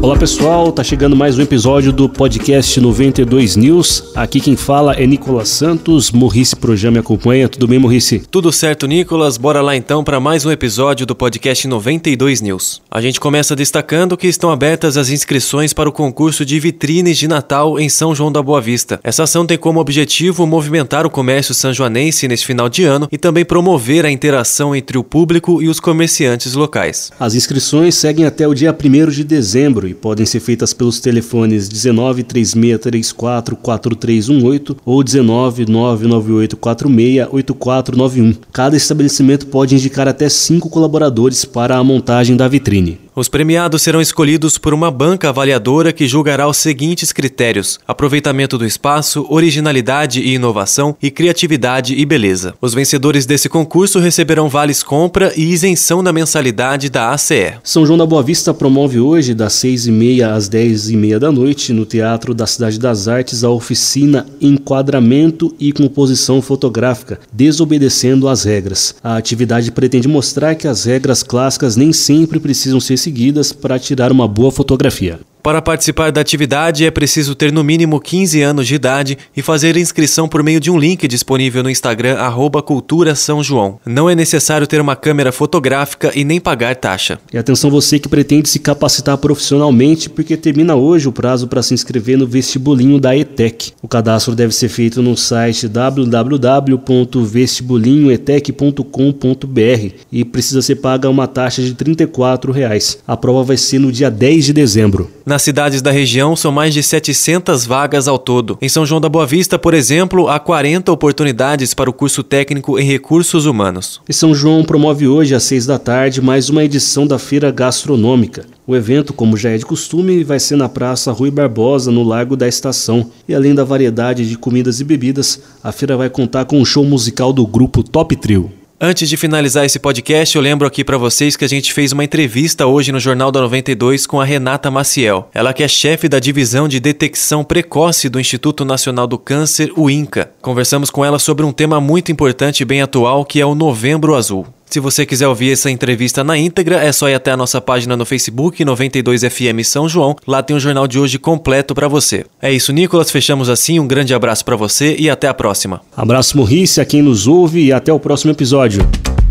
Olá pessoal, tá chegando mais um episódio do podcast 92 News. Aqui quem fala é Nicolas Santos, Morrice Projã me acompanha. Tudo bem, Morrice? Tudo certo, Nicolas. Bora lá então para mais um episódio do podcast 92 News. A gente começa destacando que estão abertas as inscrições para o concurso de vitrines de Natal em São João da Boa Vista. Essa ação tem como objetivo movimentar o comércio sanjoanense nesse final de ano e também promover a interação entre o público e os comerciantes locais. As inscrições seguem até o dia 1 de dezembro e podem ser feitas pelos telefones 19 3634 4318 ou 19 998 46 8491. Cada estabelecimento pode indicar até cinco colaboradores para a montagem da vitrine. Os premiados serão escolhidos por uma banca avaliadora que julgará os seguintes critérios: aproveitamento do espaço, originalidade e inovação e criatividade e beleza. Os vencedores desse concurso receberão vales compra e isenção da mensalidade da ACE. São João da Boa Vista promove hoje, das 6h30 às 10h30 da noite, no Teatro da Cidade das Artes, a oficina Enquadramento e Composição Fotográfica, desobedecendo às regras. A atividade pretende mostrar que as regras clássicas nem sempre precisam ser seguidas para tirar uma boa fotografia. Para participar da atividade é preciso ter no mínimo 15 anos de idade e fazer inscrição por meio de um link disponível no Instagram Cultura São João. Não é necessário ter uma câmera fotográfica e nem pagar taxa. E atenção você que pretende se capacitar profissionalmente, porque termina hoje o prazo para se inscrever no vestibulinho da ETEC. O cadastro deve ser feito no site www.vestibulinhoetec.com.br e precisa ser paga uma taxa de 34 reais. A prova vai ser no dia 10 de dezembro. Nas cidades da região são mais de 700 vagas ao todo. Em São João da Boa Vista, por exemplo, há 40 oportunidades para o curso técnico em recursos humanos. E São João promove hoje às 6 da tarde mais uma edição da Feira Gastronômica. O evento, como já é de costume, vai ser na Praça Rui Barbosa, no Largo da Estação. E além da variedade de comidas e bebidas, a feira vai contar com um show musical do grupo Top Trio. Antes de finalizar esse podcast, eu lembro aqui para vocês que a gente fez uma entrevista hoje no Jornal da 92 com a Renata Maciel. Ela que é chefe da divisão de detecção precoce do Instituto Nacional do Câncer, o INCA. Conversamos com ela sobre um tema muito importante e bem atual, que é o Novembro Azul. Se você quiser ouvir essa entrevista na íntegra, é só ir até a nossa página no Facebook, 92FM São João. Lá tem o jornal de hoje completo para você. É isso, Nicolas. Fechamos assim. Um grande abraço para você e até a próxima. Abraço, Morrice, a quem nos ouve e até o próximo episódio.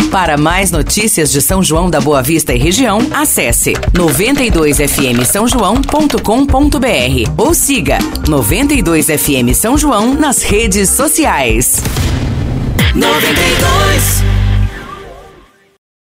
Para mais notícias de São João da Boa Vista e região, acesse 92fm São João.com.br ou siga 92fm São João nas redes sociais. 92